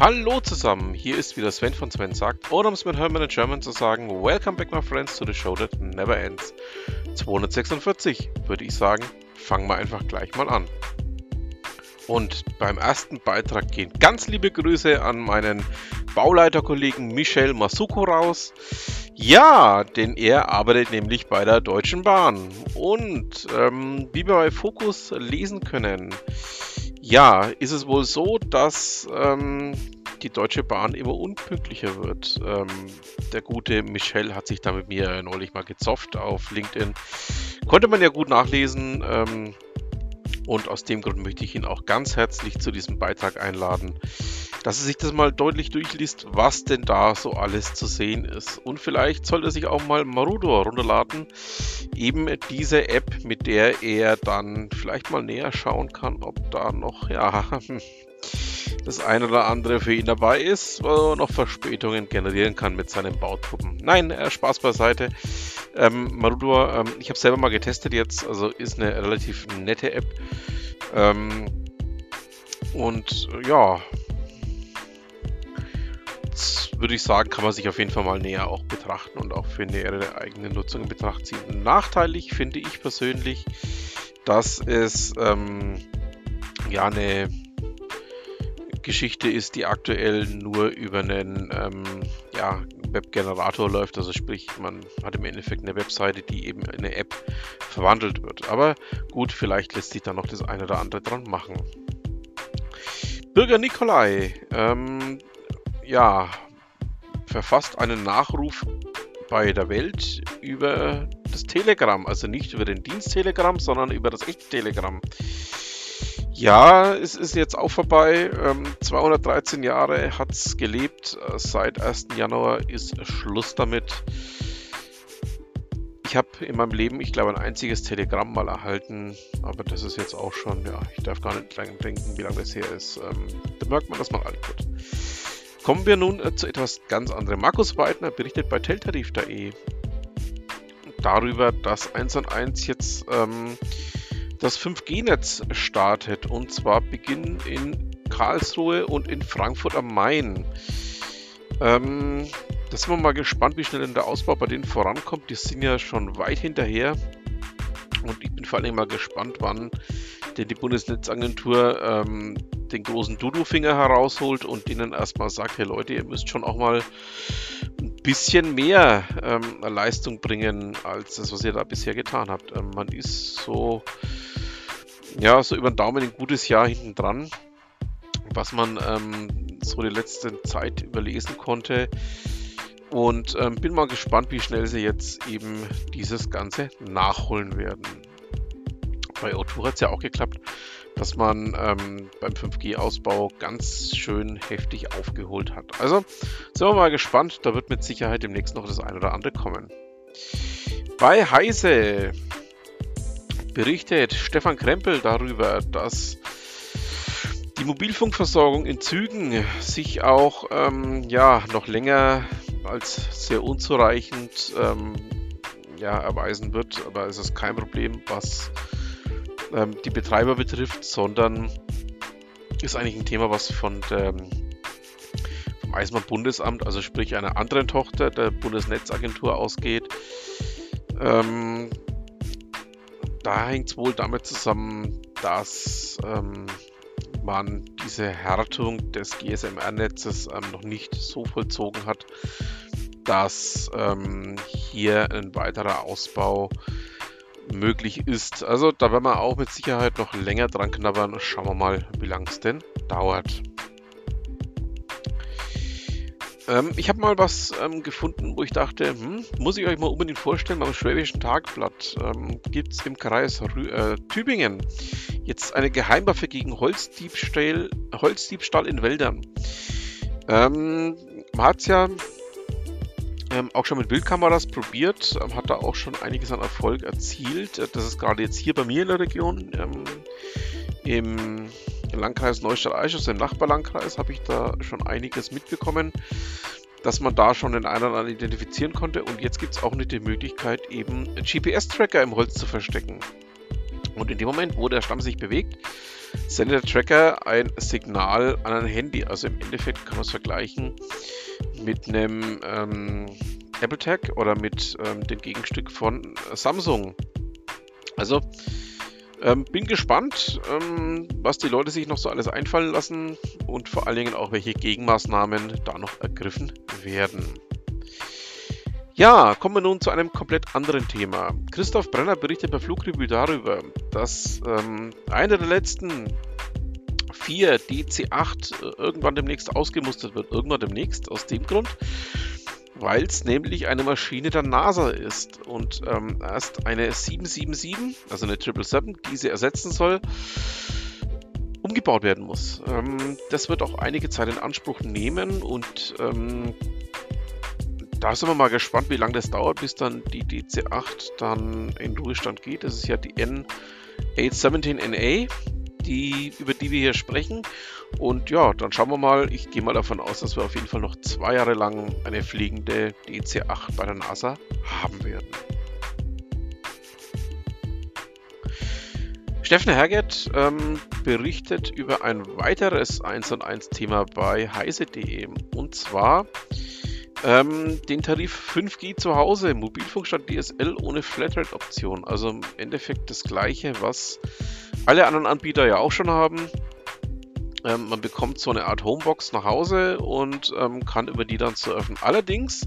Hallo zusammen, hier ist wieder Sven von Sven sagt, oder um es mit Herman in German zu sagen, Welcome back my friends to the show that never ends. 246 würde ich sagen, fangen wir einfach gleich mal an. Und beim ersten Beitrag gehen ganz liebe Grüße an meinen Bauleiterkollegen Michel Masuko raus. Ja, denn er arbeitet nämlich bei der Deutschen Bahn. Und ähm, wie wir bei Fokus lesen können, ja, ist es wohl so, dass ähm, die Deutsche Bahn immer unpünktlicher wird. Ähm, der gute Michel hat sich da mit mir neulich mal gezofft auf LinkedIn. Konnte man ja gut nachlesen. Ähm, und aus dem Grund möchte ich ihn auch ganz herzlich zu diesem Beitrag einladen, dass er sich das mal deutlich durchliest, was denn da so alles zu sehen ist. Und vielleicht sollte er sich auch mal Marudo runterladen. Eben diese App, mit der er dann vielleicht mal näher schauen kann, ob da noch, ja, das eine oder andere für ihn dabei ist, wo er noch Verspätungen generieren kann mit seinen Bautruppen. Nein, äh, Spaß beiseite. Ähm, Marudo, ähm, ich habe selber mal getestet jetzt, also ist eine relativ nette App. Ähm, und ja, würde ich sagen, kann man sich auf jeden Fall mal näher auch betrachten und auch für nähere eigene Nutzung in Betracht ziehen. Nachteilig finde ich persönlich, dass es ähm, ja eine Geschichte ist, die aktuell nur über einen ähm, ja, Webgenerator läuft. Also sprich, man hat im Endeffekt eine Webseite, die eben in eine App verwandelt wird. Aber gut, vielleicht lässt sich da noch das eine oder andere dran machen. Bürger Nikolai, ähm, ja, verfasst einen Nachruf bei der Welt über das Telegram. Also nicht über den Dienst Telegram, sondern über das echte Telegram. Ja, es ist jetzt auch vorbei. Ähm, 213 Jahre hat es gelebt. Seit 1. Januar ist Schluss damit. Ich habe in meinem Leben, ich glaube, ein einziges Telegramm mal erhalten, aber das ist jetzt auch schon, ja, ich darf gar nicht lange denken, wie lange das her ist. Ähm, da merkt man, dass man alt wird. Kommen wir nun äh, zu etwas ganz anderem. Markus Weidner berichtet bei Teltarif.de darüber, dass 1 und 1 jetzt ähm, das 5G-Netz startet und zwar beginnen in Karlsruhe und in Frankfurt am Main. Ähm, da sind wir mal gespannt, wie schnell denn der Ausbau bei denen vorankommt. Die sind ja schon weit hinterher. Und ich bin vor allem mal gespannt, wann denn die Bundesnetzagentur ähm, den großen Dudu-Finger herausholt und denen erstmal sagt, hey Leute, ihr müsst schon auch mal ein bisschen mehr ähm, Leistung bringen, als das, was ihr da bisher getan habt. Ähm, man ist so, ja, so über den Daumen ein gutes Jahr hinten dran, was man ähm, so die letzte Zeit überlesen konnte. Und ähm, bin mal gespannt, wie schnell sie jetzt eben dieses Ganze nachholen werden. Bei O2 hat es ja auch geklappt dass man ähm, beim 5G-Ausbau ganz schön heftig aufgeholt hat. Also sind wir mal gespannt, da wird mit Sicherheit demnächst noch das ein oder andere kommen. Bei Heise berichtet Stefan Krempel darüber, dass die Mobilfunkversorgung in Zügen sich auch ähm, ja, noch länger als sehr unzureichend ähm, ja, erweisen wird. Aber es ist kein Problem, was ähm, die Betreiber betrifft, sondern ist eigentlich ein Thema, was von der, vom Eisenbahnbundesamt, also sprich einer anderen Tochter der Bundesnetzagentur ausgeht. Ähm, da hängt es wohl damit zusammen, dass ähm, man diese Härtung des GSMR-Netzes ähm, noch nicht so vollzogen hat, dass ähm, hier ein weiterer Ausbau möglich ist. Also da werden wir auch mit Sicherheit noch länger dran knabbern. Schauen wir mal, wie lang es denn dauert. Ähm, ich habe mal was ähm, gefunden, wo ich dachte, hm, muss ich euch mal unbedingt vorstellen, beim Schwäbischen Tagblatt ähm, gibt es im Kreis Rü äh, Tübingen jetzt eine Geheimwaffe gegen Holzdiebstahl, Holzdiebstahl in Wäldern. Ähm, man hat es ja ähm, auch schon mit Bildkameras probiert, ähm, hat da auch schon einiges an Erfolg erzielt. Äh, das ist gerade jetzt hier bei mir in der Region, im Landkreis Neustadt-Eichstätt, also im Nachbarlandkreis, habe ich da schon einiges mitbekommen, dass man da schon den einen oder anderen identifizieren konnte. Und jetzt gibt es auch nicht die Möglichkeit, eben GPS-Tracker im Holz zu verstecken. Und in dem Moment, wo der Stamm sich bewegt, sendet der Tracker ein Signal an ein Handy. Also im Endeffekt kann man es vergleichen mit einem ähm, Apple Tag oder mit ähm, dem Gegenstück von Samsung. Also ähm, bin gespannt, ähm, was die Leute sich noch so alles einfallen lassen und vor allen Dingen auch, welche Gegenmaßnahmen da noch ergriffen werden. Ja, kommen wir nun zu einem komplett anderen Thema. Christoph Brenner berichtet bei Flugreview darüber, dass ähm, einer der letzten vier DC8 äh, irgendwann demnächst ausgemustert wird. Irgendwann demnächst, aus dem Grund, weil es nämlich eine Maschine der NASA ist und ähm, erst eine 777, also eine 777, die sie ersetzen soll, umgebaut werden muss. Ähm, das wird auch einige Zeit in Anspruch nehmen und ähm, da sind wir mal gespannt, wie lange das dauert, bis dann die DC-8 dann in Ruhestand geht. Das ist ja die N817NA die, über die wir hier sprechen. Und ja, dann schauen wir mal. Ich gehe mal davon aus, dass wir auf jeden Fall noch zwei Jahre lang eine fliegende DC-8 bei der NASA haben werden. Steffen Herget ähm, berichtet über ein weiteres 1 und 1 Thema bei heise.de und zwar ähm, den Tarif 5G zu Hause, Mobilfunk statt DSL ohne Flatrate-Option. Also im Endeffekt das gleiche, was alle anderen Anbieter ja auch schon haben. Ähm, man bekommt so eine Art Homebox nach Hause und ähm, kann über die dann surfen. Allerdings,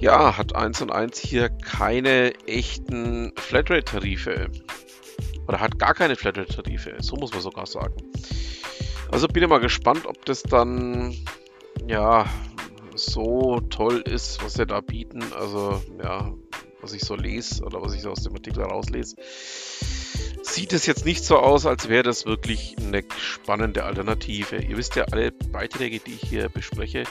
ja, hat 1 und 1 hier keine echten Flatrate-Tarife. Oder hat gar keine Flatrate-Tarife. So muss man sogar sagen. Also bin ich mal gespannt, ob das dann, ja, so toll ist, was sie da bieten. Also, ja, was ich so lese oder was ich so aus dem Artikel rauslese sieht es jetzt nicht so aus, als wäre das wirklich eine spannende Alternative. Ihr wisst ja, alle Beiträge, die ich hier bespreche,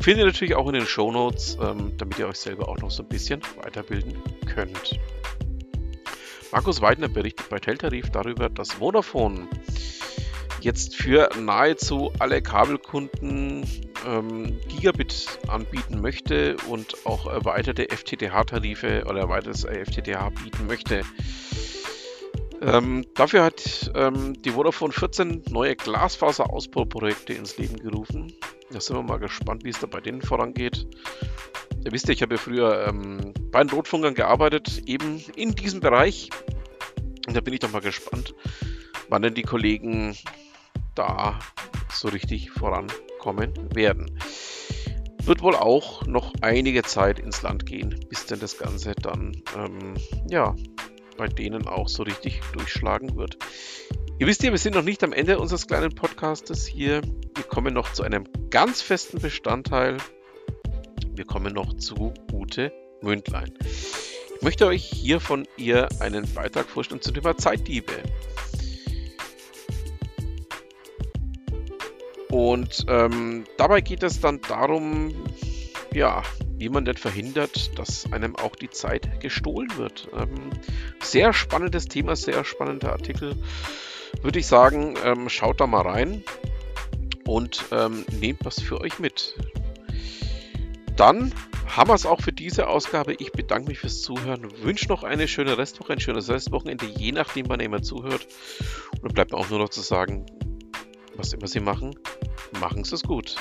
findet ihr natürlich auch in den Show Notes, ähm, damit ihr euch selber auch noch so ein bisschen weiterbilden könnt. Markus Weidner berichtet bei Teltarif darüber, dass Vodafone jetzt für nahezu alle Kabelkunden ähm, Gigabit anbieten möchte und auch erweiterte FTTH-Tarife oder erweitertes FTTH bieten möchte. Ähm, dafür hat ähm, die Vodafone 14 neue Glasfaserausbauprojekte ins Leben gerufen. Da sind wir mal gespannt, wie es da bei denen vorangeht. Ihr wisst ja, ich habe ja früher ähm, bei den Rotfunkern gearbeitet, eben in diesem Bereich. Und da bin ich doch mal gespannt, wann denn die Kollegen da so richtig vorankommen werden. Wird wohl auch noch einige Zeit ins Land gehen, bis denn das Ganze dann ähm, ja, bei denen auch so richtig durchschlagen wird. Ihr wisst ja, wir sind noch nicht am Ende unseres kleinen Podcastes hier. Wir kommen noch zu einem ganz festen Bestandteil. Wir kommen noch zu Ute Mündlein. Ich möchte euch hier von ihr einen Beitrag vorstellen zum Thema Zeitdiebe. Und ähm, dabei geht es dann darum, ja, wie man denn verhindert, dass einem auch die Zeit gestohlen wird. Ähm, sehr spannendes Thema, sehr spannender Artikel. Würde ich sagen, ähm, schaut da mal rein und ähm, nehmt was für euch mit. Dann haben wir es auch für diese Ausgabe. Ich bedanke mich fürs Zuhören, wünsche noch eine schöne Restwoche, ein schönes Restwochenende, je nachdem, wann ihr immer zuhört. Und dann bleibt mir auch nur noch zu sagen, was immer Sie machen, machen Sie es gut.